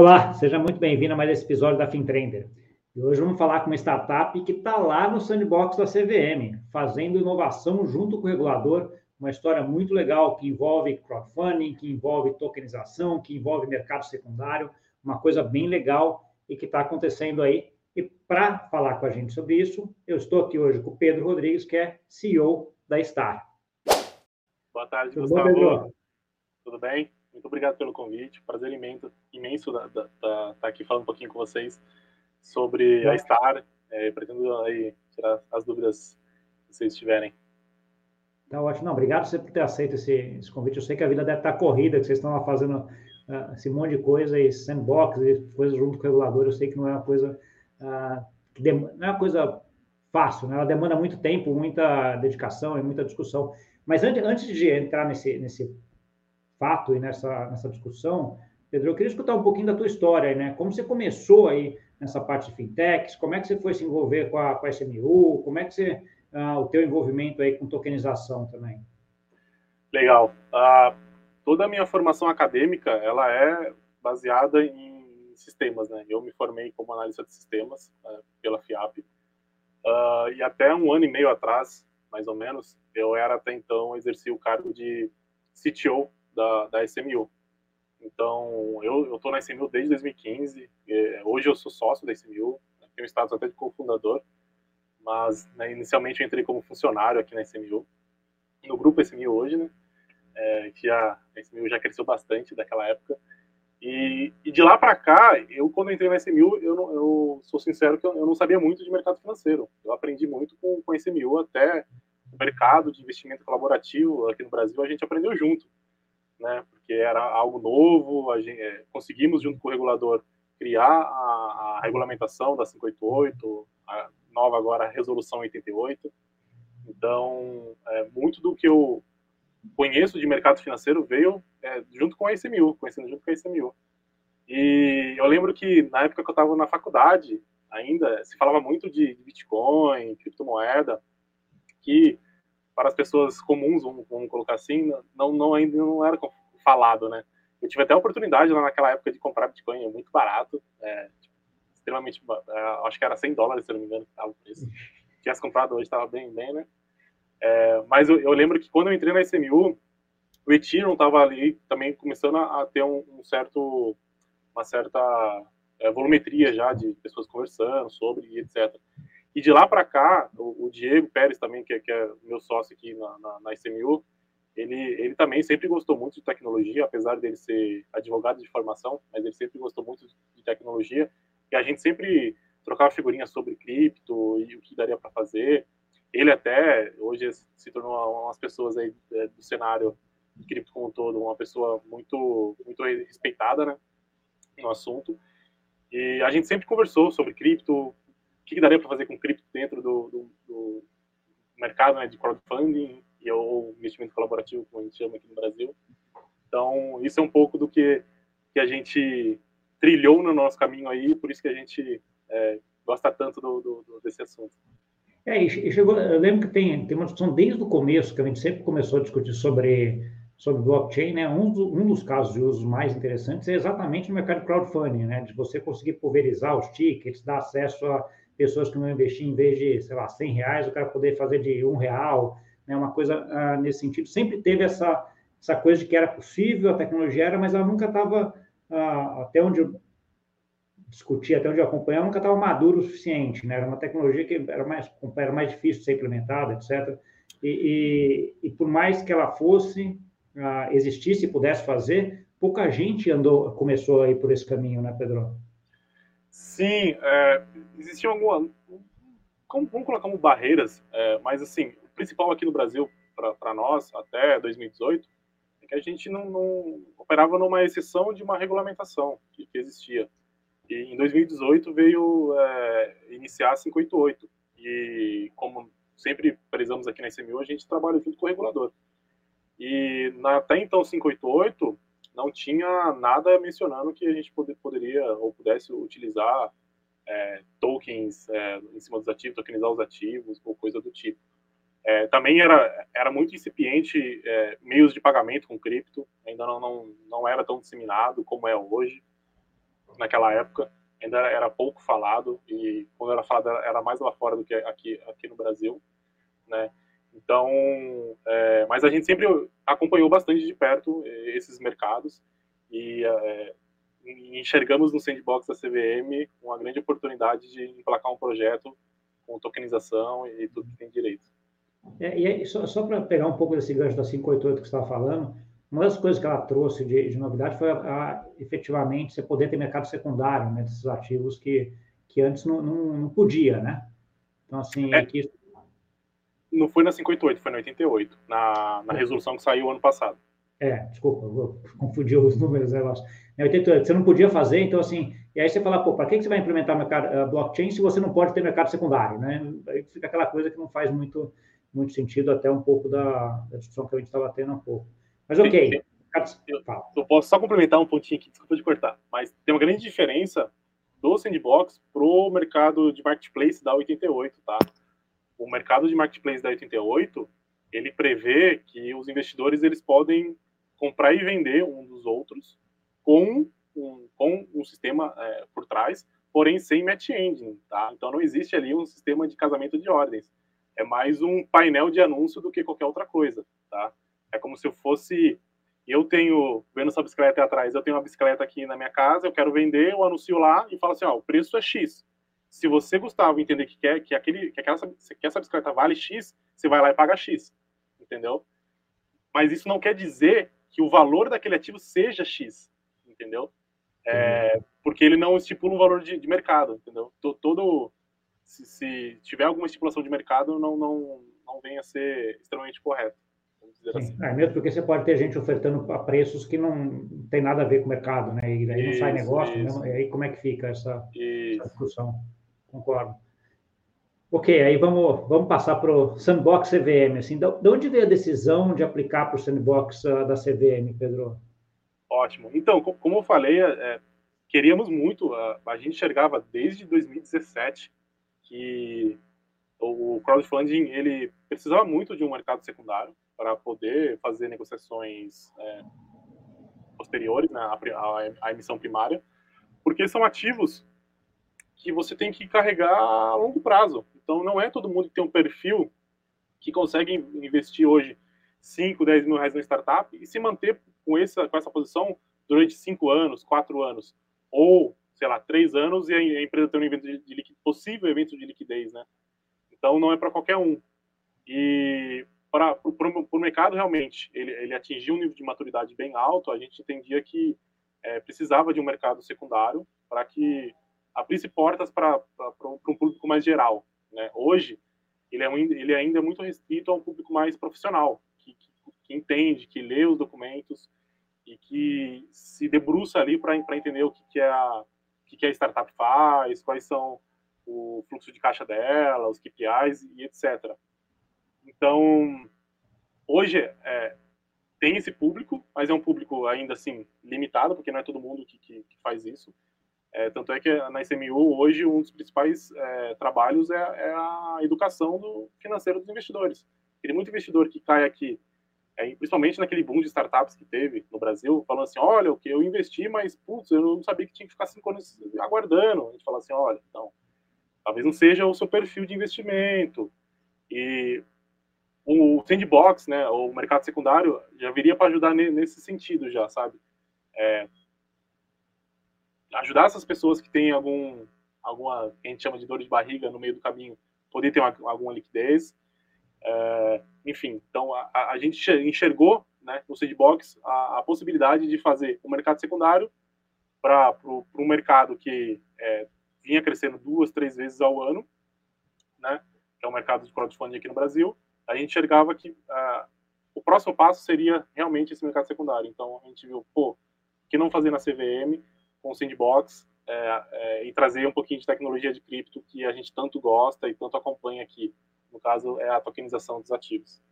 Olá, seja muito bem-vindo a mais esse episódio da FinTrender. E hoje vamos falar com uma startup que está lá no sandbox da CVM, fazendo inovação junto com o regulador, uma história muito legal que envolve crowdfunding, que envolve tokenização, que envolve mercado secundário, uma coisa bem legal e que está acontecendo aí. E para falar com a gente sobre isso, eu estou aqui hoje com o Pedro Rodrigues, que é CEO da Star. Boa tarde, Tudo Gustavo. Bom? Tudo bem? Muito obrigado pelo convite. Prazer imenso, imenso estar tá aqui falando um pouquinho com vocês sobre a Star. É, pretendo aí tirar as dúvidas que vocês tiverem. Tá ótimo. Não, obrigado você por ter aceito esse, esse, convite. Eu sei que a vida deve estar corrida, que vocês estão lá fazendo uh, esse monte de coisa, e sandbox, e coisas junto com o regulador. Eu sei que não é uma coisa uh, que dem... não é uma coisa fácil, né? Ela demanda muito tempo, muita dedicação e muita discussão. Mas antes, antes de entrar nesse, nesse fato e nessa, nessa discussão, Pedro, eu queria escutar um pouquinho da tua história, né? Como você começou aí nessa parte de fintechs, como é que você foi se envolver com a, com a SMU, como é que você, uh, o teu envolvimento aí com tokenização também? Legal. Uh, toda a minha formação acadêmica, ela é baseada em sistemas, né? Eu me formei como analista de sistemas uh, pela FIAP, uh, e até um ano e meio atrás, mais ou menos, eu era até então, exerci o cargo de CTO da, da SMU. Então, eu estou na SMU desde 2015. hoje eu sou sócio da SMU, né, tenho status até de cofundador, mas né, inicialmente eu entrei como funcionário aqui na SMU, no grupo SMU hoje, né? É, que a SMU já cresceu bastante daquela época. E, e de lá para cá, eu quando entrei na SMU, eu, não, eu sou sincero que eu, eu, não sabia muito de mercado financeiro. Eu aprendi muito com, com a SMU, até o mercado de investimento colaborativo aqui no Brasil, a gente aprendeu junto né? Porque era algo novo, a gente, é, conseguimos junto com o regulador criar a, a, regulamentação da 588, a nova agora a resolução 88. Então, é, muito do que eu conheço de mercado financeiro veio é, junto com a SMU, conhecendo junto com a SMU. E eu lembro que na época que eu estava na faculdade, ainda se falava muito de Bitcoin, criptomoeda, que para as pessoas comuns, vamos, vamos colocar assim, não, não ainda não era falado, né? Eu tive até a oportunidade lá naquela época de comprar Bitcoin, é muito barato, é, tipo, extremamente, é, acho que era 100 dólares, se não me engano, que estava o preço. Se tivesse comprado hoje, estava bem, bem, né? É, mas eu, eu, lembro que quando eu entrei na SMU, o Ethereum estava ali também começando a, a ter um, um, certo, uma certa é, volumetria já de pessoas conversando sobre e etc. E de lá para cá, o, o, Diego Pérez também, que, é, que, é meu sócio aqui na, na, na SMU, ele, ele também sempre gostou muito de tecnologia, apesar dele ser advogado de formação, mas ele sempre gostou muito de tecnologia. E a gente sempre trocava figurinhas sobre cripto e o que daria para fazer. Ele até hoje se tornou umas pessoas aí é, do cenário de cripto como um todo, uma pessoa muito muito respeitada, né, no assunto. E a gente sempre conversou sobre cripto, que, que daria para fazer com cripto dentro do, do, do mercado né, de crowdfunding e ou investimento colaborativo, como a gente chama aqui no Brasil. Então, isso é um pouco do que, que a gente trilhou no nosso caminho aí, por isso que a gente é, gosta tanto do, do, desse assunto. É, e chegou, eu lembro que tem, tem uma discussão desde o começo, que a gente sempre começou a discutir sobre, sobre blockchain, né? Um, do, um dos casos de uso mais interessantes é exatamente no mercado de crowdfunding, né? De você conseguir pulverizar os tickets, dar acesso a pessoas que vão investir em vez de, sei lá, 100 reais, o cara poder fazer de um real, né, uma coisa uh, nesse sentido. Sempre teve essa, essa coisa de que era possível, a tecnologia era, mas ela nunca estava, ah, até onde eu discuti, até onde eu acompanhava, nunca estava maduro o suficiente. Né? Era uma tecnologia que era mais, era mais difícil de ser implementada, etc. E, e, e por mais que ela fosse, uh, existisse e pudesse fazer, pouca gente andou, começou a ir por esse caminho, né, Pedro? Sim, é, existiam algumas. Vamos colocar como barreiras, é, mas assim, o principal aqui no Brasil, para nós, até 2018, é que a gente não, não, operava numa exceção de uma regulamentação que, que existia. E em 2018 veio é, iniciar a 588. E como sempre prezamos aqui na SMU, a gente trabalha junto com o regulador. E na, até então 588 não tinha nada mencionando que a gente poder, poderia ou pudesse utilizar é, tokens é, em cima dos ativos, tokenizar os ativos ou coisa do tipo. É, também era, era muito incipiente é, meios de pagamento com cripto, ainda não, não, não era tão disseminado como é hoje. naquela época, ainda era pouco falado, e quando era falado era mais lá fora do que aqui, aqui no Brasil, né? Então, é, mas a gente sempre acompanhou bastante de perto é, esses mercados e é, enxergamos no sandbox da CVM uma grande oportunidade de emplacar um projeto com tokenização e tudo que tem direito. É, e aí, só, só para pegar um pouco desse gancho da 588 que você estava falando, uma das coisas que ela trouxe de, de novidade foi a, a, efetivamente você poder ter mercado secundário né, desses ativos que, que antes não, não, não podia, né? Então, assim, é, que... não foi na 588, foi na 88, na, na resolução que saiu ano passado. É, desculpa, vou confundir os números, negócio. Na 88, você não podia fazer, então, assim, e aí você fala, pô, para que você vai implementar mercado, uh, blockchain se você não pode ter mercado secundário, né? Aí fica aquela coisa que não faz muito, muito sentido, até um pouco da, da discussão que a gente estava tendo há um pouco. Mas ok. Eu, eu, posso só complementar um pontinho aqui, desculpa de cortar, mas tem uma grande diferença do sandbox para o mercado de marketplace da 88, tá? O mercado de marketplace da 88, ele prevê que os investidores eles podem comprar e vender um dos outros com um, com um sistema é, por trás, porém sem match engine, tá? Então não existe ali um sistema de casamento de ordens. É mais um painel de anúncio do que qualquer outra coisa, tá? É como se eu fosse. Eu tenho, vendo essa bicicleta atrás, eu tenho uma bicicleta aqui na minha casa, eu quero vender, eu anuncio lá e falo assim: ó, o preço é X. Se você, Gustavo, entender que quer que, aquele, que, aquela, que essa bicicleta vale X, você vai lá e paga X. Entendeu? Mas isso não quer dizer que o valor daquele ativo seja X. Entendeu? É, porque ele não estipula um valor de, de mercado. Entendeu? Todo. Se, se, tiver alguma estipulação de mercado, não, não, não venha a ser extremamente correto assim. É, mesmo porque você pode ter gente ofertando a preços que não tem nada a ver com o mercado, né? E daí isso, não sai negócio, mesmo, e aí como é que fica essa, essa discussão? Concordo. Ok, aí vamos, vamos passar para o Sandbox CVM. Assim, de onde veio a decisão de aplicar para o Sandbox uh, da CVM, Pedro? Ótimo. Então, como eu falei, é, queríamos muito, a, a gente enxergava desde 2017 que o crowdfunding ele precisava muito de um mercado secundário para poder fazer negociações é, posteriores né, à, à emissão primária, porque são ativos que você tem que carregar a longo prazo. Então, não é todo mundo que tem um perfil que consegue investir hoje 5, 10 mil reais na startup e se manter com essa, com essa posição durante 5 anos, 4 anos, ou, sei lá, 3 anos e a empresa ter um evento de, de possível evento de liquidez, né? Então, não é para qualquer um. E para o mercado realmente ele, ele atingiu um nível de maturidade bem alto, a gente entendia que é, precisava de um mercado secundário para que abrisse portas para um público mais geral. Né? Hoje, ele é, um, ele ainda é muito restrito a um público mais profissional, que, que, que entende, que lê os documentos e que se debruça ali para entender o que, que, é a, que, que a startup faz, quais são o fluxo de caixa dela, os KPIs e etc. Então, hoje é, tem esse público, mas é um público ainda assim limitado, porque não é todo mundo que, que, que faz isso. É, tanto é que na ICMU, hoje, um dos principais é, trabalhos é, é, a educação do financeiro dos investidores. Tem muito investidor que cai aqui, é, principalmente naquele boom de startups que teve no Brasil, falando assim, olha, o que eu investi, mas, putz, eu não sabia que tinha que ficar cinco anos aguardando. A gente fala assim, olha, então, talvez não seja o seu perfil de investimento. E o sandbox, né, o mercado secundário, já viria para ajudar nesse sentido já, sabe? É, ajudar essas pessoas que têm algum, alguma, que a gente chama de dor de barriga no meio do caminho, poder ter uma, alguma liquidez. É, enfim, então a, a, gente enxergou né, no sandbox a, a possibilidade de fazer o um mercado secundário para um mercado que é, vinha crescendo duas, três vezes ao ano, né, que é o mercado de crowdfunding aqui no Brasil, a gente enxergava que o próximo passo seria realmente esse mercado secundário. Então a gente viu, pô, que não fazer na CVM com o Sandbox é, é, e trazer um pouquinho de tecnologia de cripto que a gente tanto gosta e tanto acompanha aqui. No caso, é a tokenização dos ativos.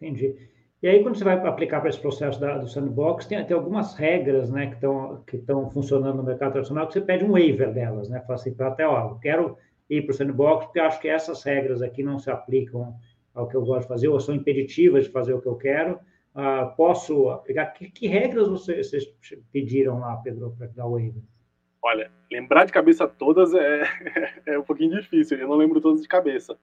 Entendi. E aí, quando você vai aplicar para esse processo da, do sandbox, tem, tem algumas regras né, que estão que funcionando no mercado tradicional que você pede um waiver delas, né? Fala assim, até, ó, eu quero ir para o sandbox porque acho que essas regras aqui não se aplicam ao que eu gosto de fazer, ou são impeditivas de fazer o que eu quero, uh, posso aplicar. Que, que regras vocês, vocês, pediram lá, Pedro, para dar o waiver? Olha, lembrar de cabeça todas é, é um pouquinho difícil, eu não lembro todas de cabeça.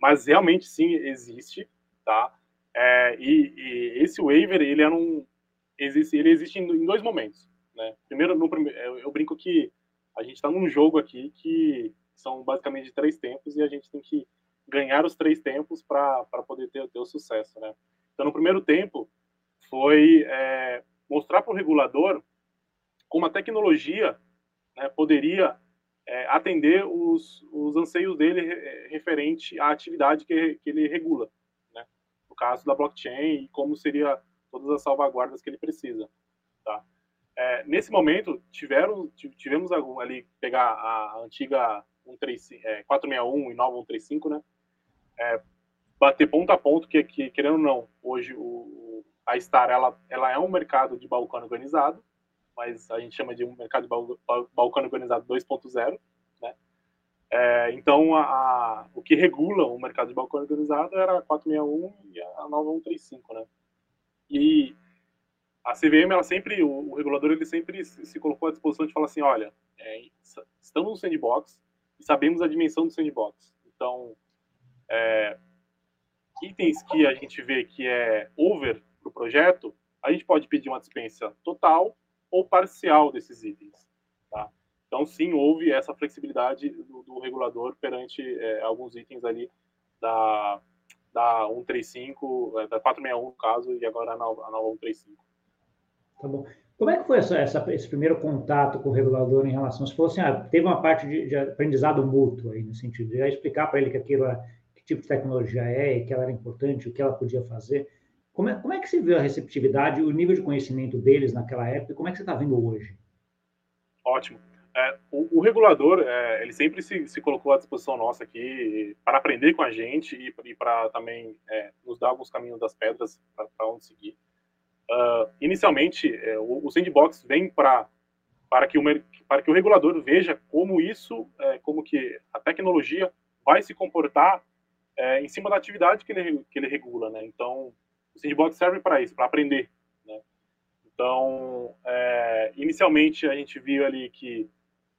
Mas realmente sim, existe, tá? É, e, e, esse waiver, ele é um, existe, ele existe em dois momentos, né? Primeiro, no, eu, eu brinco que a gente está num jogo aqui que são basicamente três tempos e a gente tem que ganhar os três tempos para poder ter, ter o sucesso, né? Então, no primeiro tempo, foi é, mostrar para o regulador como a tecnologia né, poderia é, atender os, os anseios dele referente à atividade que, que ele regula, né? no caso da blockchain e como seria todas as salvaguardas que ele precisa. Tá? É, nesse momento, tiveram, tivemos algum, ali, pegar a antiga 135, é, 461 e nova 135, né? Bater ponto a ponto, que, que querendo ou não, hoje o, a Star ela, ela é um mercado de balcão organizado, mas a gente chama de um mercado de balcão organizado 2.0, né? É, então, a, a, o que regula o mercado de balcão organizado era a 461 e a nova 135, né? E a CVM, ela sempre, o, o regulador, ele sempre se, se, colocou à disposição de falar assim, olha, é, estamos no sandbox e sabemos a dimensão do sandbox. Então, é, itens que a gente vê que é over para o projeto, a gente pode pedir uma dispensa total ou parcial desses itens. Tá? Então, sim, houve essa flexibilidade do, do regulador perante é, alguns itens ali da, da 135, é, da 461 no caso, e agora a nova, a nova 135. Tá bom. Como é que foi essa, essa, esse primeiro contato com o regulador em relação? Se fosse, assim, ah, teve uma parte de, de, aprendizado mútuo aí, no sentido de explicar para ele que aquilo, que tipo de tecnologia é, que ela era importante, o que ela podia fazer. Como é, como é que você viu a receptividade, o nível de conhecimento deles naquela época, e como é que você está vendo hoje? Ótimo. É, o, o, regulador, é, ele sempre se, se, colocou à disposição nossa aqui para aprender com a gente e, e para também é, nos dar alguns caminhos das pedras para onde seguir. Uh, inicialmente, é, o, o, sandbox vem para para que o para que o regulador veja como isso, é, como que a tecnologia vai se comportar é, em cima da atividade que ele que ele regula, né? Então, o sandbox serve para isso, para aprender. Né? Então, é, inicialmente a gente viu ali que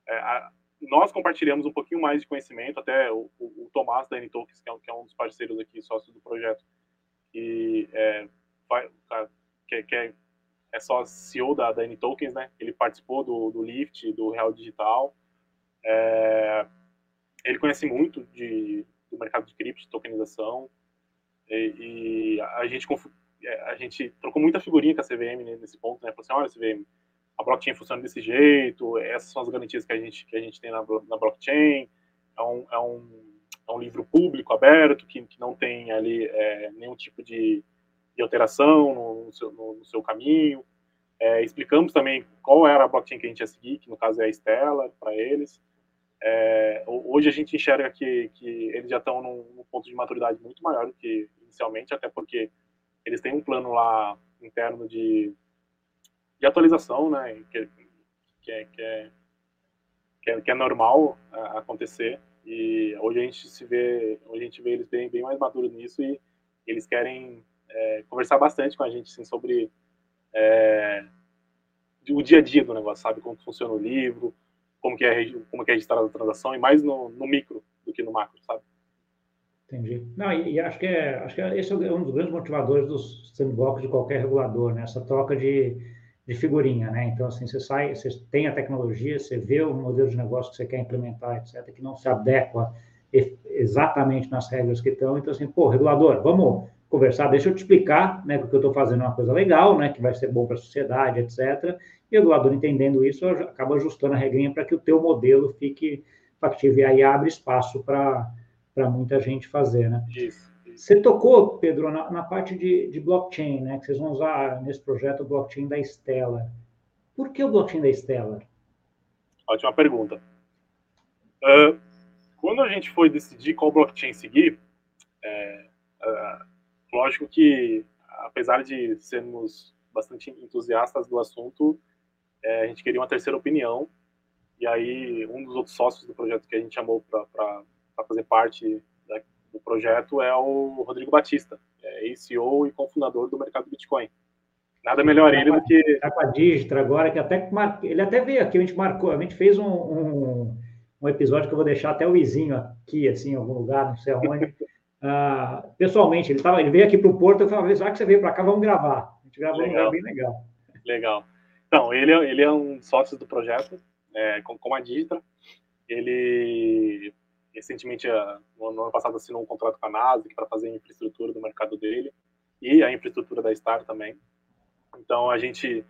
é, a, nós compartilhamos um pouquinho mais de conhecimento, até o, o, o Tomás da N-Tokens, que, é, que, é, um dos parceiros aqui, sócio do projeto, e é, vai, que, que é, é, só CEO da, da N-Tokens, né? Ele participou do, do Lift, do Real Digital. É, ele conhece muito de, do mercado de cripto, tokenização, e, e a, gente, é, a gente trocou muita figurinha com a CVM nesse ponto, né? Falou assim, olha, CVM, a blockchain funciona desse jeito, essas são as garantias que a gente, que a gente tem na, na blockchain, é um, é, um, é um livro público, aberto, que, que não tem ali é, nenhum tipo de, de alteração no, no, seu, no, no seu caminho. É, explicamos também qual era a blockchain que a gente ia seguir, que no caso é a Stellar, para eles. É, hoje a gente enxerga que, que eles já estão num, num, ponto de maturidade muito maior do que inicialmente, até porque eles têm um plano lá interno de, de atualização, né, que, que, é, que, é, que, é, que é normal é, acontecer. E hoje a gente se vê, hoje a gente vê eles bem, bem mais maduros nisso e eles querem é, conversar bastante com a gente assim, sobre é, o dia a dia do negócio, sabe? Como funciona o livro, como que é, como que é registrada a transação, e mais no, no micro do que no macro, sabe? Entendi. Não, e, e, acho que é, acho que esse é um dos grandes motivadores dos sandbox de qualquer regulador, né? Essa troca de, de figurinha, né? Então, assim, você sai, você tem a tecnologia, você vê o modelo de negócio que você quer implementar, etc., que não se adequa exatamente nas regras que estão. Então, assim, pô, regulador, vamos conversar, deixa eu te explicar, né, que o que eu estou fazendo é uma coisa legal, né, que vai ser bom para a sociedade, etc. E o regulador entendendo isso, acaba ajustando a regrinha para que o teu modelo fique factível. E aí abre espaço para muita gente fazer, né? Isso. Você tocou, Pedro, na, na parte de, de, blockchain, né? Que vocês vão usar nesse projeto o blockchain da Stellar. Por que o blockchain da Stellar? Ótima pergunta. Uh, quando a gente foi decidir qual blockchain seguir, é, uh, lógico que, apesar de sermos bastante entusiastas do assunto, é, a gente queria uma terceira opinião. E aí, um dos outros sócios do projeto que a gente chamou para fazer parte da, do projeto é o Rodrigo Batista, é CEO e cofundador do mercado Bitcoin. Nada melhor ele do que. Está com a Digitra agora, que até ele até veio aqui, a gente marcou, a gente fez um, um, um episódio que eu vou deixar até o Izinho aqui, assim, em algum lugar, não sei aonde. uh, pessoalmente, ele, tava, ele veio aqui para o Porto, eu falei, já que você veio para cá, vamos gravar. A gente gravou legal. um lugar bem legal. Legal. Então, ele, é, ele é um sócio do projeto, é, com, com a Digitra. Ele recentemente, no ano passado, assinou um contrato com a NASA para fazer a infraestrutura do mercado dele e a infraestrutura da Star também. Então a gente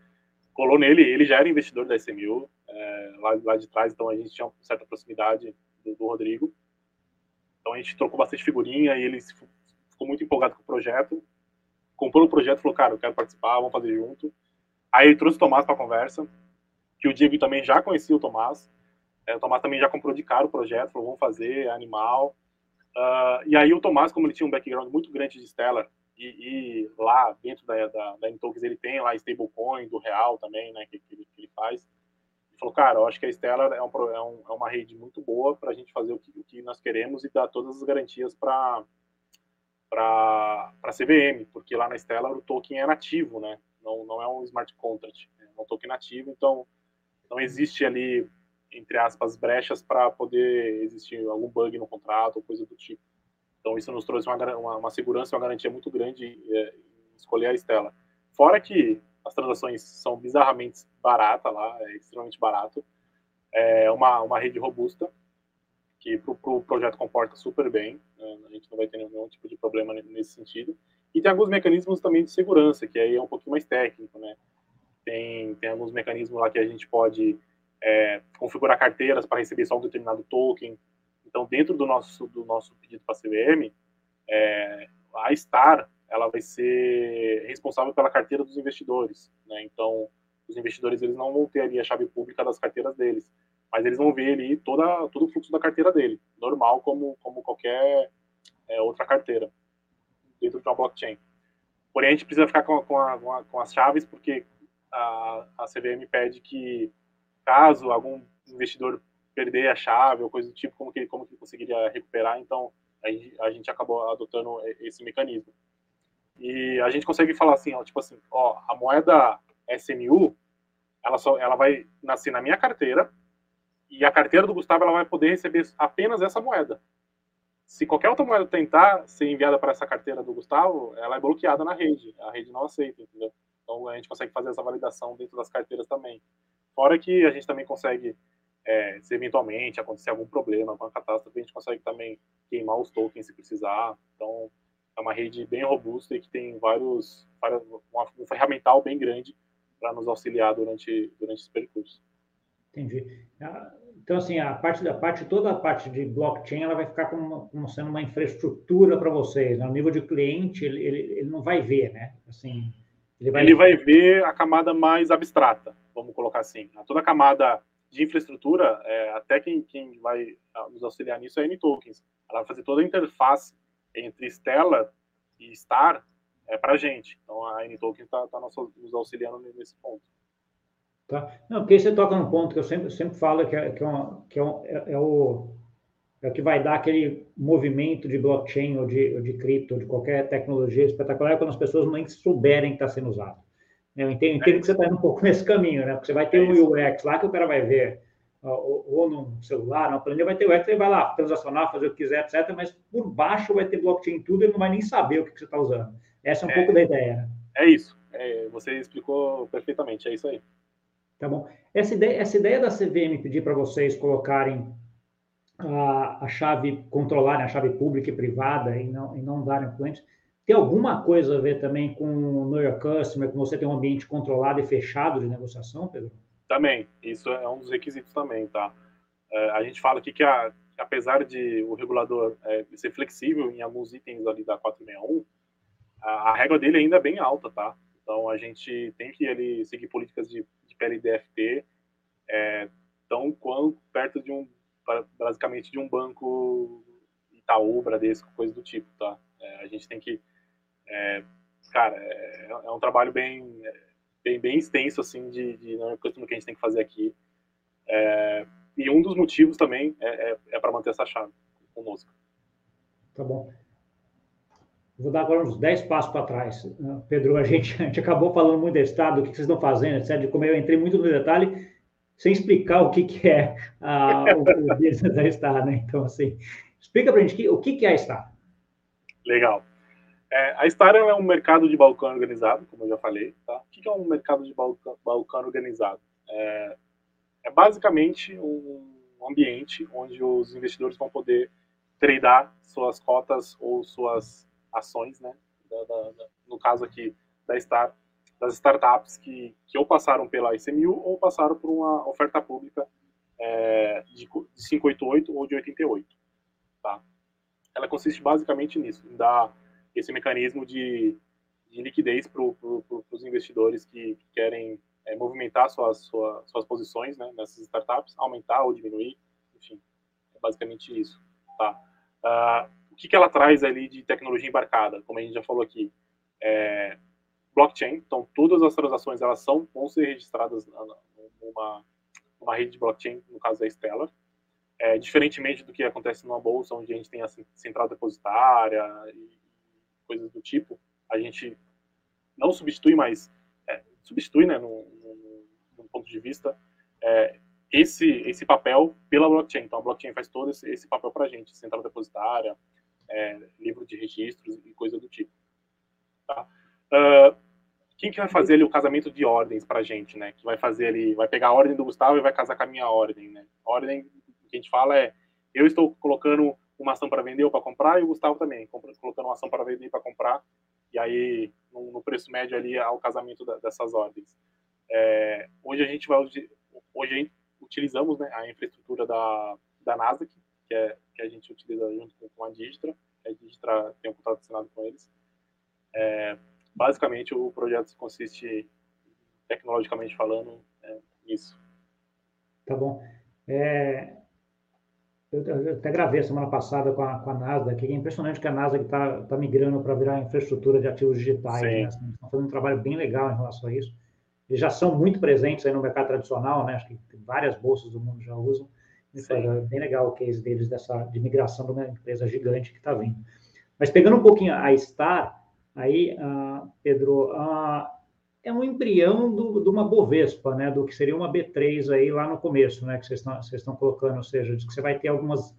colou nele, ele já era investidor da SMU é, lá, lá de trás, então a gente tinha uma certa proximidade do, do, Rodrigo. Então a gente trocou bastante figurinha e ele ficou muito empolgado com o projeto. Comprou o projeto, falou, cara, eu quero participar, vamos fazer junto. Aí ele trouxe o Tomás para a conversa, que o Diego também já conhecia o Tomás. É, o Tomás também já comprou de cara o projeto, falou, vamos fazer, é animal. Uh, e aí o Tomás, como ele tinha um background muito grande de Stellar, e, e lá dentro da, da, da Intokens ele tem lá stablecoin do real também, né, que, que, ele, que ele faz. Falou, cara, eu acho que a Stellar é, um, é, um, é uma rede muito boa para a gente fazer o que, o que nós queremos e dar todas as garantias para a CVM, porque lá na Stellar o token é nativo, né? Não, não é um smart contract, é um token nativo, então não existe ali, entre aspas, brechas para poder existir algum bug no contrato ou coisa do tipo. Então isso nos trouxe uma, uma, uma segurança, uma garantia muito grande é, escolher a Estela. Fora que as transações são bizarramente baratas lá, é extremamente barato. É uma, uma rede robusta, que para o pro projeto comporta super bem, né? a gente não vai ter nenhum tipo de problema nesse sentido. E tem alguns mecanismos também de segurança, que aí é um pouquinho mais técnico, né? Tem, tem alguns mecanismos lá que a gente pode é, configurar carteiras para receber só um determinado token, então, dentro do nosso, do nosso pedido para a CVM, é, a Star ela vai ser responsável pela carteira dos investidores. Né? Então, os investidores eles não vão ter ali a chave pública das carteiras deles, mas eles vão ver ali toda, todo o fluxo da carteira dele, normal como, como qualquer é, outra carteira, dentro de uma blockchain. Porém, a gente precisa ficar com, com, a, com as chaves, porque a, a CVM pede que, caso algum investidor perder a chave ou coisa do tipo, como que, como que ele conseguiria recuperar. Então, a, gente acabou adotando esse mecanismo. E a gente consegue falar assim, ó, tipo assim, ó, a moeda SMU, ela só, ela vai nascer na minha carteira e a carteira do Gustavo ela vai poder receber apenas essa moeda. Se qualquer outra moeda tentar ser enviada para essa carteira do Gustavo, ela é bloqueada na rede. A rede não aceita, entendeu? Então a gente consegue fazer essa validação dentro das carteiras também. Fora que a gente também consegue é, se eventualmente acontecer algum problema, alguma catástrofe, a gente consegue também queimar os tokens se precisar. Então, é uma rede bem robusta e que tem vários, uma, um ferramental bem grande para nos auxiliar durante, durante esse percurso. Entendi. Ah, então, assim, a parte da parte, toda a parte de blockchain, ela vai ficar como, como sendo uma infraestrutura para vocês. Né? No nível de cliente, ele, ele, ele não vai ver, né? Assim, ele vai... ele vai ver a camada mais abstrata, vamos colocar assim. Toda a camada de infraestrutura, é, até quem, quem vai ah, nos auxiliar nisso é a N-Tokens. Ela vai fazer toda a interface entre Stella e Star é, para a gente. Então a N-Tokens está tá nos auxiliando nesse ponto. Tá. Não, porque você toca num ponto que eu sempre, sempre falo que, é, que, é, uma, que é, um, é, é, o, é o que vai dar aquele movimento de blockchain ou de, ou de cripto, ou de qualquer tecnologia espetacular, quando as pessoas nem souberem que está sendo usado. Eu entendo, entendo que você está indo um pouco nesse caminho, né? Porque você vai ter um UX lá que o cara vai ver, ou, ou no celular, na planilha, vai ter o UX, ele vai lá transacionar, fazer o que quiser, etc. Mas por baixo vai ter blockchain tudo, ele não vai nem saber o que você está usando. Essa é um é, pouco da ideia. Né? É isso. É, você explicou perfeitamente, é isso aí. Tá bom. Essa ideia, essa ideia da CVM pedir para vocês colocarem a, a chave, controlarem a chave pública e privada e não, e não darem clientes, tem alguma coisa a ver também com o Know Your Customer, com você ter um ambiente controlado e fechado de negociação, Pedro? Também, isso é um dos requisitos também, tá? É, a gente fala aqui que, a, apesar de o regulador é, ser flexível em alguns itens ali da 461, a, a, regra dele ainda é bem alta, tá? Então a gente tem que ele seguir políticas de, de PLDFT é, tão quanto perto de um, basicamente de um banco Itaú, Bradesco, coisa do tipo, tá? É, a gente tem que é, cara, é, é, um trabalho bem, bem, bem extenso, assim, de, de não é que a gente tem que fazer aqui. É, e um dos motivos também é, é, é para manter essa chave conosco. Tá bom. Vou dar agora uns 10 passos para trás. Pedro, a gente, a gente acabou falando muito do Estado, o que vocês estão fazendo, etc. Como eu entrei muito no detalhe, sem explicar o que, que é a, o, o business da Star, né? Então, assim, explica para a gente o que, que é a Star. Legal. É, a Star é um mercado de balcão organizado, como eu já falei. Tá? O que é um mercado de balcão, balcão organizado? É, é, basicamente um ambiente onde os investidores vão poder tradear suas cotas ou suas ações, né? Da, da, da, no caso aqui da Star, das startups que, que ou passaram pela ICMU ou passaram por uma oferta pública é, de, de 588 ou de 88. Tá? Ela consiste basicamente nisso, em dar esse mecanismo de, de liquidez para pro, pro, os investidores que, que querem é, movimentar suas, suas, suas posições né, nessas startups, aumentar ou diminuir, enfim, é basicamente isso. Tá? Uh, o que, que ela traz ali de tecnologia embarcada, como a gente já falou aqui? É, blockchain, então todas as transações elas são, vão ser registradas numa, numa rede de blockchain, no caso da Stellar, é, diferentemente do que acontece numa bolsa, onde a gente tem a central depositária e coisas do tipo, a gente não substitui, mas é, substitui, né, num, ponto de vista, é, esse, esse papel pela blockchain. Então, a blockchain faz todo esse, esse papel para a gente, central depositária, é, livro de registros e coisa do tipo. Tá? Uh, quem que vai fazer ali o casamento de ordens para a gente, né? Que vai fazer ali, vai pegar a ordem do Gustavo e vai casar com a minha ordem, né? A ordem que a gente fala é, eu estou colocando uma ação para vender ou para comprar e o Gustavo também, colocando uma ação para vender e para comprar, e aí no, no, preço médio ali ao casamento da, dessas ordens. É, hoje a gente vai, hoje a utilizamos né, a infraestrutura da, da Nasdaq, que, é, que a gente utiliza junto com a Digistra, a Digistra tem um contrato assinado com eles, é, basicamente, o projeto consiste, tecnologicamente falando, é, nisso. Tá bom. É, eu, eu, até gravei semana passada com a, com a Nasdaq, que é impressionante que a Nasdaq está tá migrando para virar infraestrutura de ativos digitais. Né? Assim, estão fazendo um trabalho bem legal em relação a isso. Eles já são muito presentes aí no mercado tradicional, né? Acho que várias bolsas do mundo já usam. É bem legal o case deles dessa de migração de uma empresa gigante que está vindo. Mas pegando um pouquinho a Star, Aí, ah, Pedro, ah, é um embrião de uma Bovespa, né? Do que seria uma B3 aí lá no começo, né? Que vocês estão, vocês estão colocando, ou seja, que você vai ter algumas,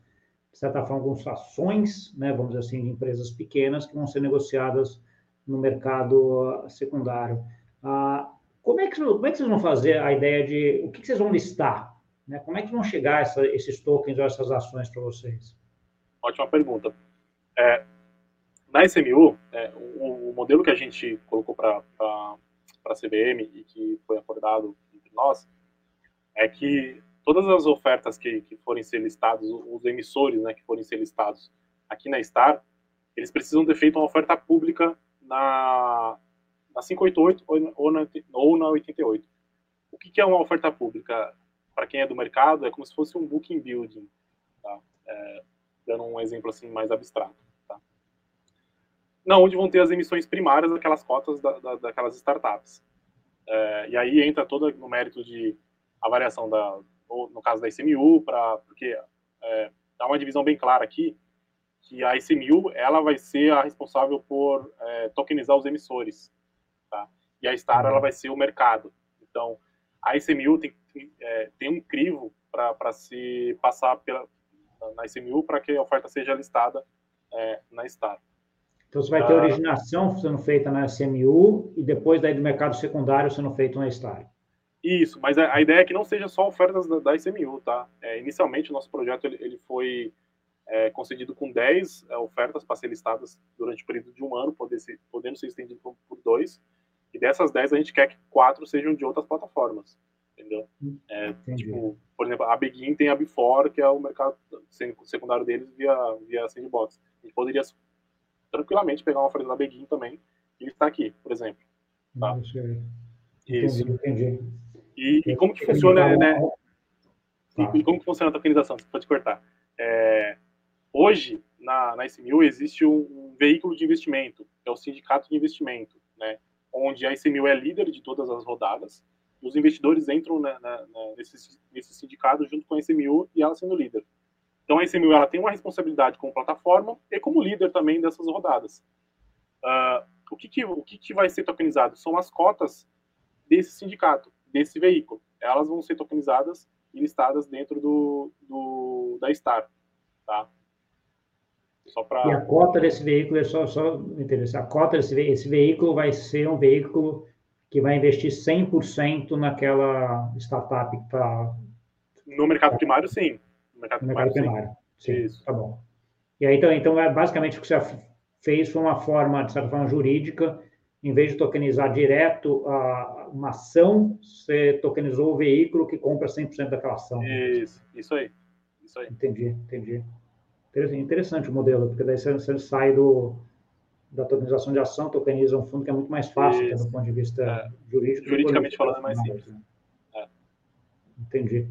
de certa forma, algumas ações, né? Vamos dizer assim, de empresas pequenas que vão ser negociadas no mercado secundário. Ah, como, é que, como é que vocês vão fazer a ideia de o que, que vocês vão listar? Né? Como é que vão chegar essa, esses tokens ou essas ações para vocês? Ótima pergunta. É, na SMU, é, o, o, modelo que a gente colocou para a CBM e que foi acordado entre nós é que todas as ofertas que, que forem ser listadas, os emissores né, que forem ser listados aqui na STAR, eles precisam ter feito uma oferta pública na, na 588 ou na, ou na 88. O que, que é uma oferta pública? Para quem é do mercado, é como se fosse um booking building, tá? é, dando um exemplo assim mais abstrato na onde vão ter as emissões primárias daquelas cotas da, da, daquelas startups. É, e aí entra todo no mérito de avaliação da, no caso da ICMU, para porque é, dá uma divisão bem clara aqui que a ICMU ela vai ser a responsável por é, tokenizar os emissores, tá? E a Star ela vai ser o mercado. Então a ICMU tem, é, tem um crivo para se passar pela na ICMU para que a oferta seja listada é, na Star. Então, você vai ter ah. originação sendo feita na SMU e depois daí do mercado secundário sendo feito na Star. Isso, mas a, a, ideia é que não seja só ofertas da, da SMU, tá? É, inicialmente, o nosso projeto ele, ele foi é, concedido com 10 é, ofertas para ser listadas durante o período de um ano, poder ser, podendo ser estendido por, por dois. E dessas 10, a gente quer que quatro sejam de outras plataformas, entendeu? É, tipo, por exemplo, a Begin tem a Before, que é o mercado secundário deles via, via Sandbox. A gente poderia tranquilamente pegar uma oferta da Begin também e está aqui, por exemplo. Tá? Isso. Entendi, E, e como que funciona, né? Tá. E, como que funciona a tokenização? Você pode cortar. É, hoje, na, na existe um, um, veículo de investimento, que é o Sindicato de Investimento, né? Onde a ICMU é líder de todas as rodadas, e os investidores entram na, na, nesse, nesse sindicato junto com a ICMU e ela sendo líder. Então a ICMU ela tem uma responsabilidade como plataforma e como líder também dessas rodadas. Uh, o que, que, o que, que vai ser tokenizado? São as cotas desse sindicato, desse veículo. Elas vão ser tokenizadas e listadas dentro do, do da Star. Tá? Pra... E a cota desse veículo, é só, só me interessa, a cota desse esse veículo vai ser um veículo que vai investir 100% naquela startup que está... No mercado primário, sim. Mercado, mercado primário, sim. sim. Isso. Tá bom. E aí, então, então, é basicamente, o que você fez foi uma forma, de certa forma, jurídica, em vez de tokenizar direto a, uma ação, você tokenizou o veículo que compra 100% daquela ação. Isso, isso aí. Isso aí. Entendi, entendi. Interessante o modelo, porque daí você, você sai do, da tokenização de ação, tokeniza um fundo que é muito mais fácil, do ponto de vista é. jurídico. Juridicamente falando, é mais simples. Né? É. Entendi.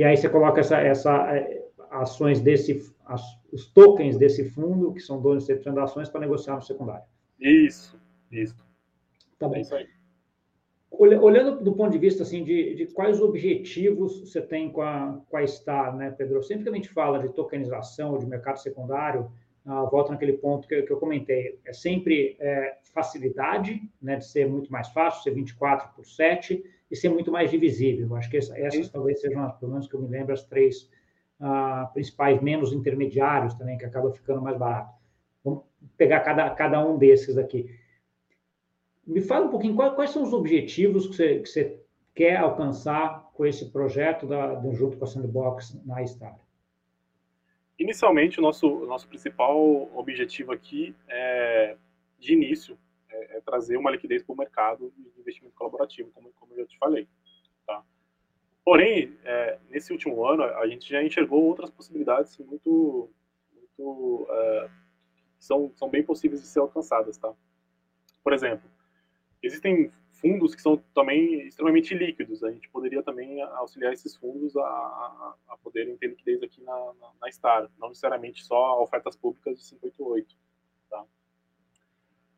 E aí você coloca essa, essa é, ações desse, as, os tokens desse fundo, que são donos de 100% das ações, para negociar no secundário. Isso, isso. Tá bom. É isso aí. Olhando do ponto de vista assim, de, de quais objetivos você tem com a, com a Star, né, Pedro? Sempre que a gente fala de tokenização ou de mercado secundário, uh, volta naquele ponto que, que eu comentei. É sempre é, facilidade, né, de ser muito mais fácil, ser 24 por 7 e ser muito mais divisível. Acho que essa, essas talvez sejam, pelo menos que eu me lembro, as três uh, principais, menos intermediários também, que acaba ficando mais barato. Vamos pegar cada, cada um desses aqui. Me fala um pouquinho quais, quais são os objetivos que você, que você, quer alcançar com esse projeto da, da, junto com a Sandbox na Star. Inicialmente, o nosso, nosso principal objetivo aqui é, de início, é, é trazer uma liquidez para o mercado de investimento colaborativo, como, como eu já te falei. Tá? Porém, é, nesse último ano, a gente já enxergou outras possibilidades muito, muito é, são, são bem possíveis de ser alcançadas. Tá? Por exemplo, Existem fundos que são também extremamente líquidos. A gente poderia também auxiliar esses fundos a, a, a poderem ter liquidez aqui na, na, na, Star, não necessariamente só ofertas públicas de 588.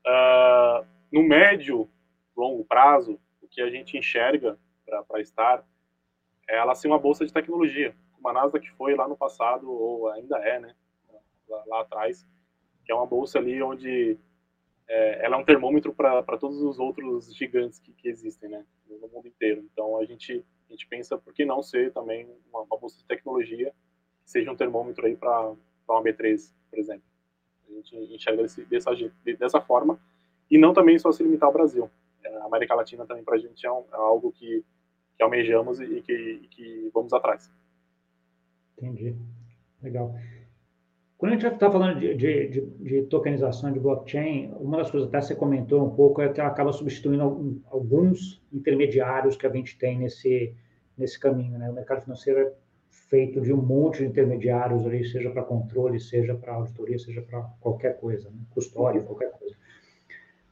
Uh, no médio, longo prazo, o que a gente enxerga para a Star é ela ser uma bolsa de tecnologia, como a Nasdaq foi lá no passado, ou ainda é, né, lá, lá atrás, que é uma bolsa ali onde é, ela é um termômetro para todos os outros gigantes que, que, existem, né, no mundo inteiro. Então a gente a gente pensa por que não ser também uma, uma bolsa de tecnologia que seja um termômetro aí para uma B3, por exemplo. A gente enxerga desse, dessa dessa forma e não também só se limitar ao Brasil. É, a América Latina também para a gente é, um, é, algo que, que almejamos e, que, e que vamos atrás. Entendi. Legal. Quando a gente está falando de, de, de, de, tokenização de blockchain, uma das coisas até você comentou um pouco é que ela acaba substituindo alguns intermediários que a gente tem nesse, nesse caminho. Né? O mercado financeiro é feito de um monte de intermediários ali, seja para controle, seja para auditoria, seja para qualquer coisa, né? custódia, qualquer coisa.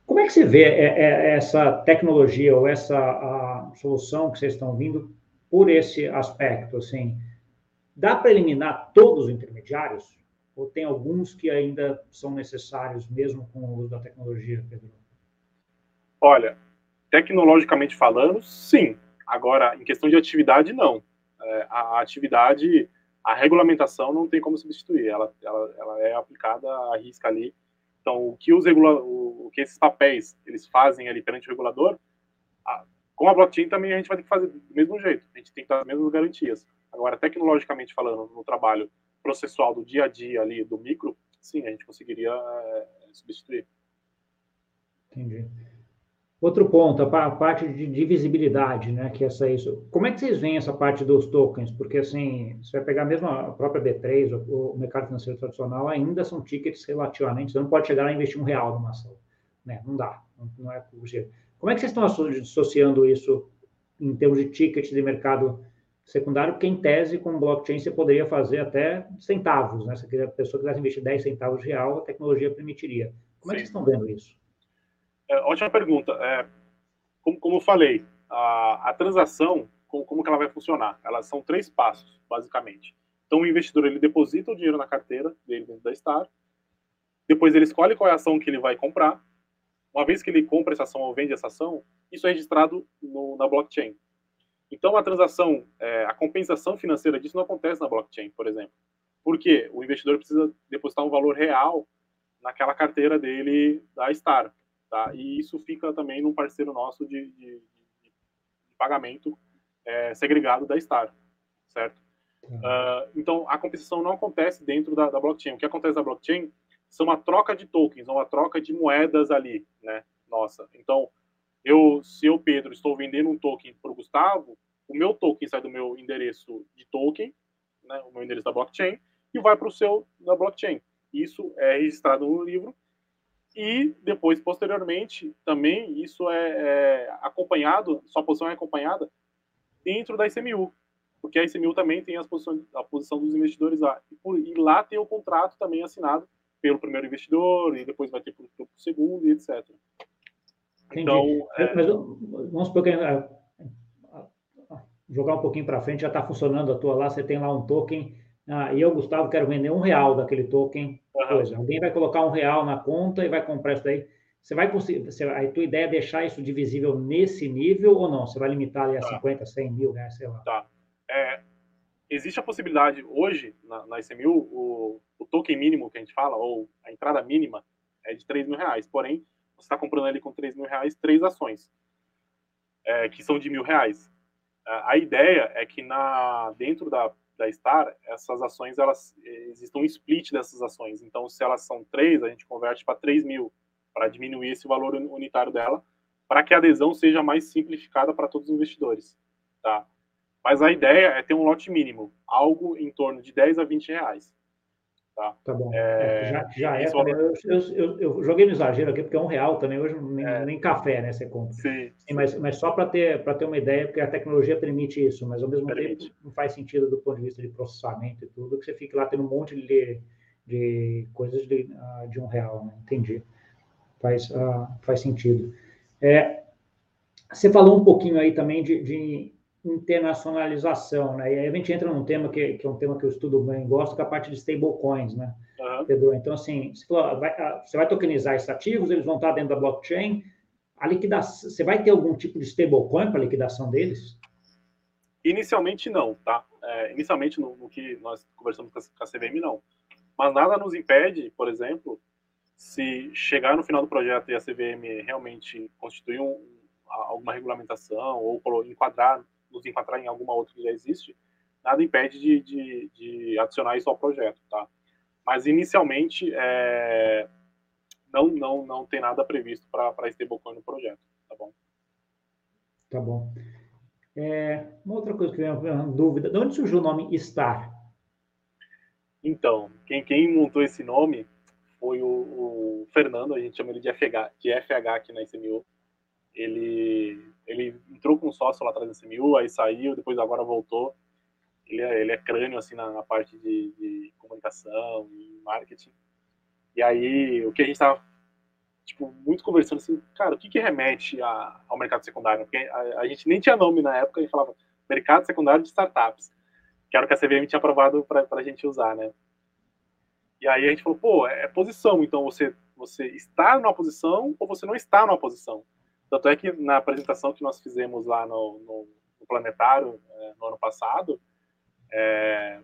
Como é que você vê é, é, essa tecnologia ou essa solução que vocês estão vindo por esse aspecto? Assim, dá para eliminar todos os intermediários? Ou tem alguns que ainda são necessários, mesmo com o uso da tecnologia, Pedro? Olha, tecnologicamente falando, sim. Agora, em questão de atividade, não. É, a atividade, a regulamentação não tem como substituir. Ela, ela, ela é aplicada à risca ali. Então, o que, os regula o, o que esses papéis eles fazem ali perante o regulador, a, com a blockchain também a gente vai ter que fazer do mesmo jeito. A gente tem que dar as mesmas garantias. Agora, tecnologicamente falando, no trabalho processual do dia a dia ali, do micro, sim, a gente conseguiria é, substituir. Entendi. Outro ponto, a parte de divisibilidade, né, que é essa isso. Como é que vocês veem essa parte dos tokens? Porque, assim, você vai pegar mesmo a própria B3, o, o mercado financeiro tradicional, ainda são tickets relativamente, você não pode chegar a investir um real numa ação, né, não dá, não, não é possível. Como é que vocês estão associando isso em termos de tickets de mercado secundário, porque em tese, com blockchain, você poderia fazer até centavos, né? Se a pessoa quisesse investir 10 centavos de real, a tecnologia permitiria. Como é que vocês estão vendo isso? É, ótima pergunta. É, como, como eu falei, a, a transação, como, como ela vai funcionar? Elas são três passos, basicamente. Então, o investidor, ele deposita o dinheiro na carteira dele dentro da Star, depois ele escolhe qual é a ação que ele vai comprar, uma vez que ele compra essa ação ou vende essa ação, isso é registrado no, na blockchain. Então, a transação, é, a compensação financeira disso não acontece na blockchain, por exemplo. Por quê? O investidor precisa depositar um valor real naquela carteira dele da Star. Tá? E isso fica também num parceiro nosso de, de, de pagamento é, segregado da Star, certo? Uh, então, a compensação não acontece dentro da, da, blockchain. O que acontece na blockchain são uma troca de tokens, uma troca de moedas ali, né? Nossa. Então, eu, se eu, Pedro, estou vendendo um token para o Gustavo, o meu token sai do meu endereço de token, né, o meu endereço da blockchain, e vai para o seu da blockchain. Isso é registrado no livro e depois, posteriormente, também isso é, é acompanhado, sua posição é acompanhada dentro da ICMU, porque a ICMU também tem as posições, a posição dos investidores lá. E, por, e, lá tem o contrato também assinado pelo primeiro investidor, e depois vai ter para o segundo, e etc. Entendi. Então, é... Mas, vamos supor que é, jogar um pouquinho para frente, já está funcionando a tua lá, você tem lá um token, ah, e eu, Gustavo, quero vender um real daquele token. Alguém vai colocar um real na conta e vai comprar isso daí. Você vai conseguir, você, a tua ideia é deixar isso divisível nesse nível ou não? Você vai limitar ali a tá. 50, 100 mil, né? Sei lá. Tá. É, existe a possibilidade, hoje, na, na ICMU, o, o token mínimo que a gente fala, ou a entrada mínima, é de 3 mil reais. Porém, você está comprando ali com 3 mil reais três ações, é, que são de mil reais. A ideia é que na, dentro da, da Star, essas ações, elas existe um split dessas ações. Então, se elas são três, a gente converte para 3 mil, para diminuir esse valor unitário dela, para que a adesão seja mais simplificada para todos os investidores. Tá? Mas a ideia é ter um lote mínimo, algo em torno de 10 a 20 reais. Tá, tá bom. É, é já, já é. Também, eu, eu, eu, joguei no exagero aqui, porque é um real também. Hoje nem, é. nem café, né? Você compra. Sim. Sim mas, mas só para ter, ter uma ideia, porque a tecnologia permite isso, mas ao mesmo permite. tempo não faz sentido do ponto de vista de processamento e tudo, que você fique lá tendo um monte de, de coisas de, uh, de um real. Né? Entendi. Faz, uh, faz sentido. É, você falou um pouquinho aí também de, de internacionalização, né? E aí a gente entra num tema que, que é um tema que eu estudo bem, gosto, que é a parte de stablecoins, né? Uhum. Pedro? Então, assim, você, falou, vai, ah, você vai tokenizar esses ativos, eles vão estar dentro da blockchain, a liquidação, você vai ter algum tipo de stablecoin para liquidação deles? Inicialmente não, tá? É, inicialmente no, no, que nós conversamos com a, com a CVM, não. Mas nada nos impede, por exemplo, se chegar no final do projeto e a CVM realmente constituir um, alguma regulamentação ou enquadrar nos encontrar em alguma outra que já existe, nada impede de, de, de adicionar isso ao projeto, tá? Mas inicialmente é, não, não, não tem nada previsto para stablecoin no projeto, tá bom? Tá bom. É, uma outra coisa que eu tenho uma dúvida, de onde surgiu o nome Star? Então, quem, quem montou esse nome foi o, o, Fernando, a gente chama ele de FH, de FH aqui na ICMU. Ele ele entrou com sócio lá atrás da CMU, aí saiu, depois agora voltou. Ele é, ele é crânio, assim, na, na parte de, de, comunicação e marketing. E aí, o que a gente estava, tipo, muito conversando, assim, cara, o que que remete a, ao mercado secundário? Porque a, a, gente nem tinha nome na época, e falava mercado secundário de startups, que era o que a CVM tinha aprovado para a gente usar, né? E aí a gente falou, pô, é posição, então você, você está numa posição ou você não está numa posição. Tanto é que na apresentação que nós fizemos lá no, no, no Planetário, é, no ano passado, é,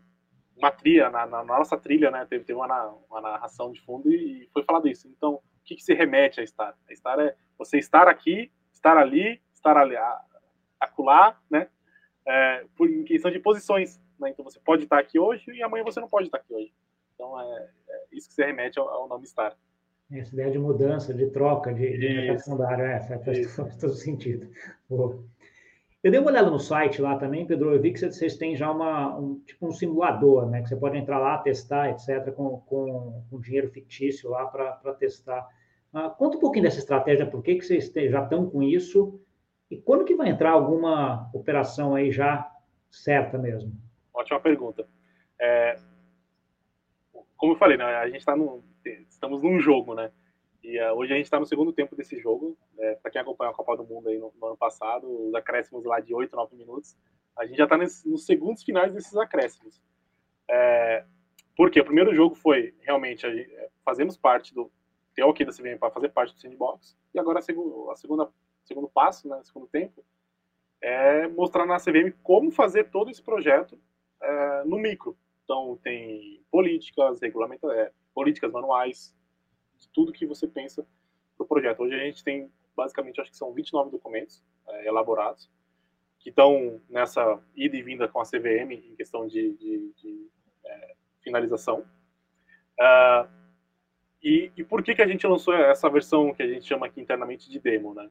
uma trilha, na, na, nossa trilha, né, teve, teve uma, uma, narração de fundo e, foi falado isso. Então, o que, que se remete a estar? A estar é você estar aqui, estar ali, estar ali, acular, né, é, por, em questão de posições. Né? Então, você pode estar aqui hoje e amanhã você não pode estar aqui hoje. Então, é, é isso que se remete ao, ao nome estar. Essa ideia de mudança, de troca, de, de mercado secundário, é, faz, faz, todo sentido. Boa. Eu dei uma olhada no site lá também, Pedro, eu vi que vocês têm já uma, um, tipo um simulador, né? Que você pode entrar lá, testar, etc., com, com, com dinheiro fictício lá para testar. Ah, conta um pouquinho dessa estratégia, por que, que vocês já estão com isso e quando que vai entrar alguma operação aí já certa mesmo? Ótima pergunta. É, como eu falei, né, a gente está no estamos num jogo, né? E uh, hoje a gente está no segundo tempo desse jogo. Né? Para quem acompanhou a Copa do Mundo aí no, no, ano passado, os acréscimos lá de 8, 9 minutos, a gente já está nos segundos finais desses acréscimos. É, porque o primeiro jogo foi realmente gente, é, fazemos parte do ter o da CVM para fazer parte do sandbox e agora a, a segunda segundo passo, né, segundo tempo, é mostrar na CVM como fazer todo esse projeto é, no micro. Então tem políticas, regulamentações, é, políticas manuais, de tudo que você pensa para o projeto. Hoje a gente tem, basicamente, acho que são 29 documentos é, elaborados, que estão nessa ida e vinda com a CVM em questão de, de, de é, finalização. Uh, e, e, por que, que a gente lançou essa versão que a gente chama aqui internamente de demo? Né?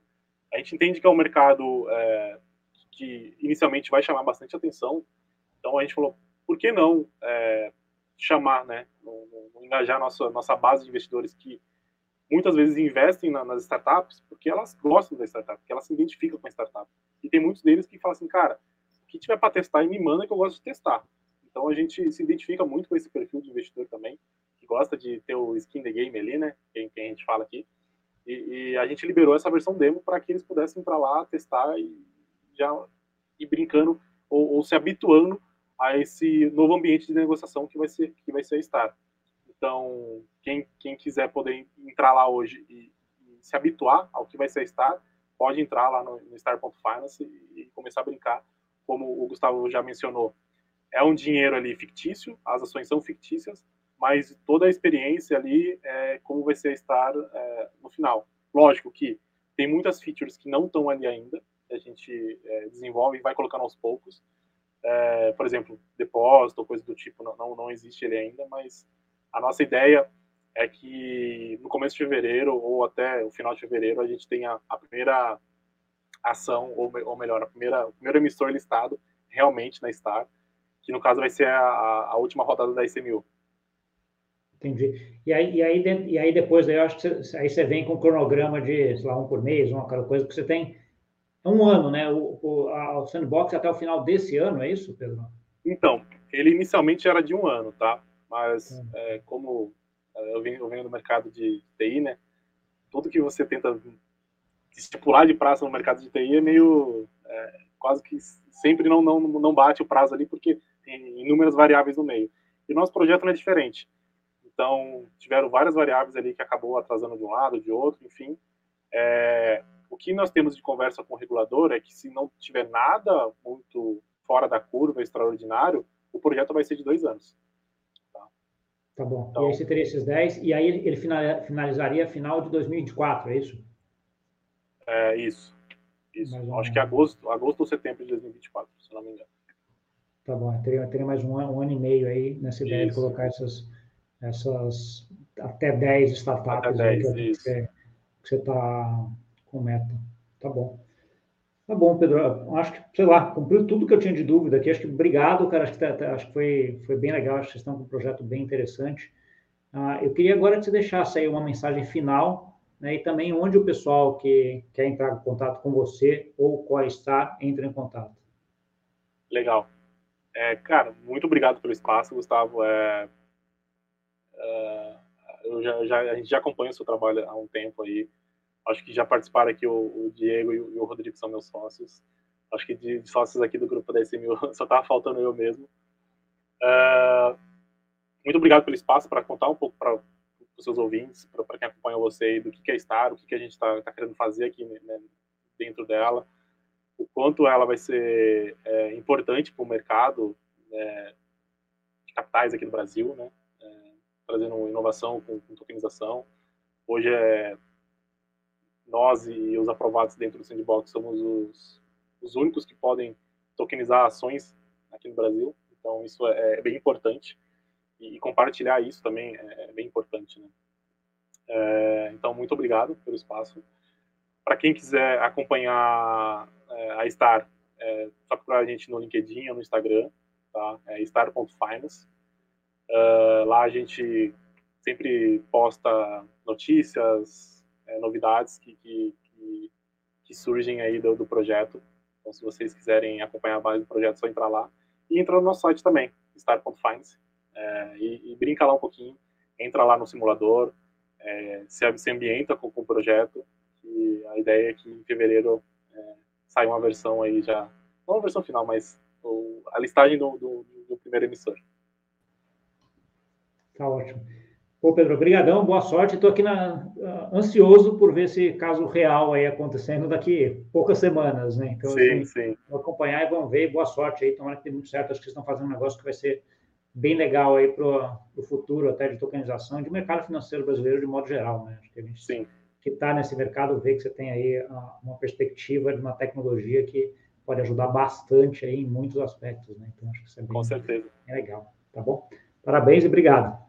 A gente entende que é um mercado é, que inicialmente vai chamar bastante atenção, então a gente falou, por que não é, chamar, né, engajar nossa, nossa base de investidores que muitas vezes investem na, nas startups porque elas gostam da startup, porque elas se identificam com a startup. E tem muitos deles que falam assim, cara, o que tiver para testar e me manda que eu gosto de testar. Então a gente se identifica muito com esse perfil de investidor também, que gosta de ter o skin the game ali, né, quem, quem a gente fala aqui. E, e, a gente liberou essa versão demo para que eles pudessem para lá testar e já ir brincando ou, ou se habituando a esse novo ambiente de negociação que vai ser que vai ser a Star. Então, quem, quem quiser poder entrar lá hoje e, e se habituar ao que vai ser a Star, pode entrar lá no, no Star.finance e, e começar a brincar. Como o Gustavo já mencionou, é um dinheiro ali fictício, as ações são fictícias, mas toda a experiência ali é como vai ser a Star é, no final. Lógico que tem muitas features que não estão ali ainda, a gente é, desenvolve e vai colocando aos poucos, é, por exemplo, depósito ou coisa do tipo, não, não, não existe ele ainda, mas a nossa ideia é que no começo de fevereiro ou até o final de fevereiro a gente tenha a primeira ação, ou, ou melhor, a primeira, o primeiro emissor listado realmente na Star, que no caso vai ser a, a última rodada da ICMU. Entendi. E aí, e aí, e aí depois, eu acho que você, aí você vem com um cronograma de, sei lá, um por mês, uma coisa, que você tem um ano, né? O, o, a, o sandbox até o final desse ano, é isso, Pedro? Então, ele inicialmente era de um ano, tá? Mas hum. é, como é, eu venho, eu venho do mercado de TI, né? Tudo que você tenta estipular de prazo no mercado de TI é meio é, quase que sempre não, não, não bate o prazo ali porque tem inúmeras variáveis no meio. E o nosso projeto não é diferente. Então, tiveram várias variáveis ali que acabou atrasando de um lado, de outro, enfim. É, o que nós temos de conversa com o regulador é que se não tiver nada muito fora da curva, extraordinário, o projeto vai ser de dois anos. Tá, tá bom. Então, e aí você teria esses 10, e aí ele finalizaria final de 2024, é isso? É, isso. Isso. Acho que é agosto, agosto ou setembro de 2024, se não me engano. Tá bom. Teria, teria mais um ano, um ano e meio aí nessa ideia isso. de colocar essas, essas até 10 startups até 10, aí que, que você está com meta. Tá bom. Tá bom, Pedro. Acho que, sei lá, cumpriu tudo que eu tinha de dúvida aqui. Acho que obrigado, cara. Acho que, tá, tá, acho que foi, foi bem legal. Acho que vocês estão com um projeto bem interessante. Ah, eu queria agora que você deixasse aí uma mensagem final, né, e também onde o pessoal que quer entrar em contato com você ou a Star entra em contato. Legal. É, cara, muito obrigado pelo espaço, Gustavo. É, é, eu já, já, a gente já acompanha o seu trabalho há um tempo aí. Acho que já participaram aqui o, o Diego e o, e o, Rodrigo são meus sócios. Acho que de, de sócios aqui do grupo da SMU só estava faltando eu mesmo. Uh, muito obrigado pelo espaço para contar um pouco para os seus ouvintes, para quem acompanha você, do que, que é Star, o que, que a gente está tá querendo fazer aqui né, dentro dela, o quanto ela vai ser é, importante para o mercado né, de capitais aqui no Brasil, né, é, trazendo inovação com, com tokenização. Hoje é nós e os aprovados dentro do Sandbox somos os, os únicos que podem tokenizar ações aqui no Brasil. Então, isso é, é bem importante. E, e, compartilhar isso também é, é bem importante. Né? É, então, muito obrigado pelo espaço. Para quem quiser acompanhar é, a Star, é, só procurar a gente no LinkedIn ou no Instagram, tá? É star.finance. Uh, lá a gente sempre posta notícias, é, novidades que, que, que, que, surgem aí do, do, projeto. Então, se vocês quiserem acompanhar mais do projeto, é só entrar lá. E entra no nosso site também, star.finance, é, e, e, brinca lá um pouquinho. Entra lá no simulador, é, se, se ambienta com, com, o projeto. E a ideia é que em fevereiro é, saia uma versão aí já, não a versão final, mas o, a listagem do, do, do primeiro emissor. Tá ótimo. Pô, Pedro, obrigadão, boa sorte. Estou aqui na, ansioso por ver esse caso real aí acontecendo daqui poucas semanas, né? Então, sim, assim, sim. Vou acompanhar e vamos ver. Boa sorte aí. Tomara que dê muito certo. Acho que vocês estão fazendo um negócio que vai ser bem legal aí para o futuro até de tokenização de mercado financeiro brasileiro de modo geral, né? Acho que a gente Sim. que está nesse mercado vê que você tem aí ah, uma perspectiva de uma tecnologia que pode ajudar bastante aí em muitos aspectos, né? Então acho que isso é bem, Com certeza. bem legal, tá bom? Parabéns e obrigado.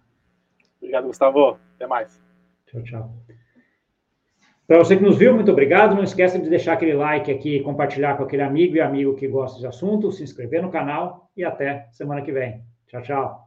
Obrigado, Gustavo. Até mais. Tchau, tchau. Para você que nos viu, muito obrigado. Não esqueça de deixar aquele like aqui, compartilhar com aquele amigo e amigo que gosta de assunto, se inscrever no canal e até semana que vem. Tchau, tchau.